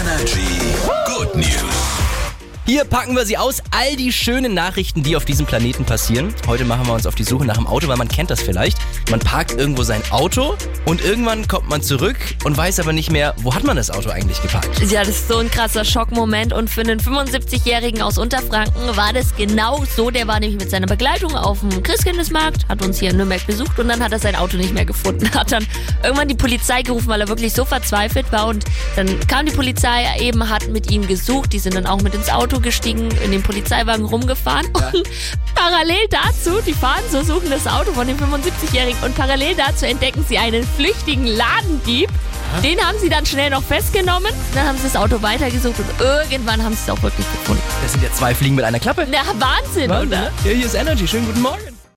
Energy. Hier packen wir sie aus, all die schönen Nachrichten, die auf diesem Planeten passieren. Heute machen wir uns auf die Suche nach dem Auto, weil man kennt das vielleicht. Man parkt irgendwo sein Auto und irgendwann kommt man zurück und weiß aber nicht mehr, wo hat man das Auto eigentlich geparkt. Ja, das ist so ein krasser Schockmoment und für einen 75-Jährigen aus Unterfranken war das genau so. Der war nämlich mit seiner Begleitung auf dem Christkindlesmarkt, hat uns hier in Nürnberg besucht und dann hat er sein Auto nicht mehr gefunden. Hat dann irgendwann die Polizei gerufen, weil er wirklich so verzweifelt war und dann kam die Polizei eben, hat mit ihm gesucht. Die sind dann auch mit ins Auto gestiegen, in den Polizeiwagen rumgefahren und parallel dazu, die fahren so, suchen das Auto von dem 75-Jährigen und parallel dazu entdecken sie einen flüchtigen Ladendieb. Den haben sie dann schnell noch festgenommen, dann haben sie das Auto weitergesucht und irgendwann haben sie es auch wirklich gefunden. Das sind ja zwei Fliegen mit einer Klappe. Na, Wahnsinn, Wahnsinn, oder? ne? Ja, hier ist Energy. Schönen guten Morgen.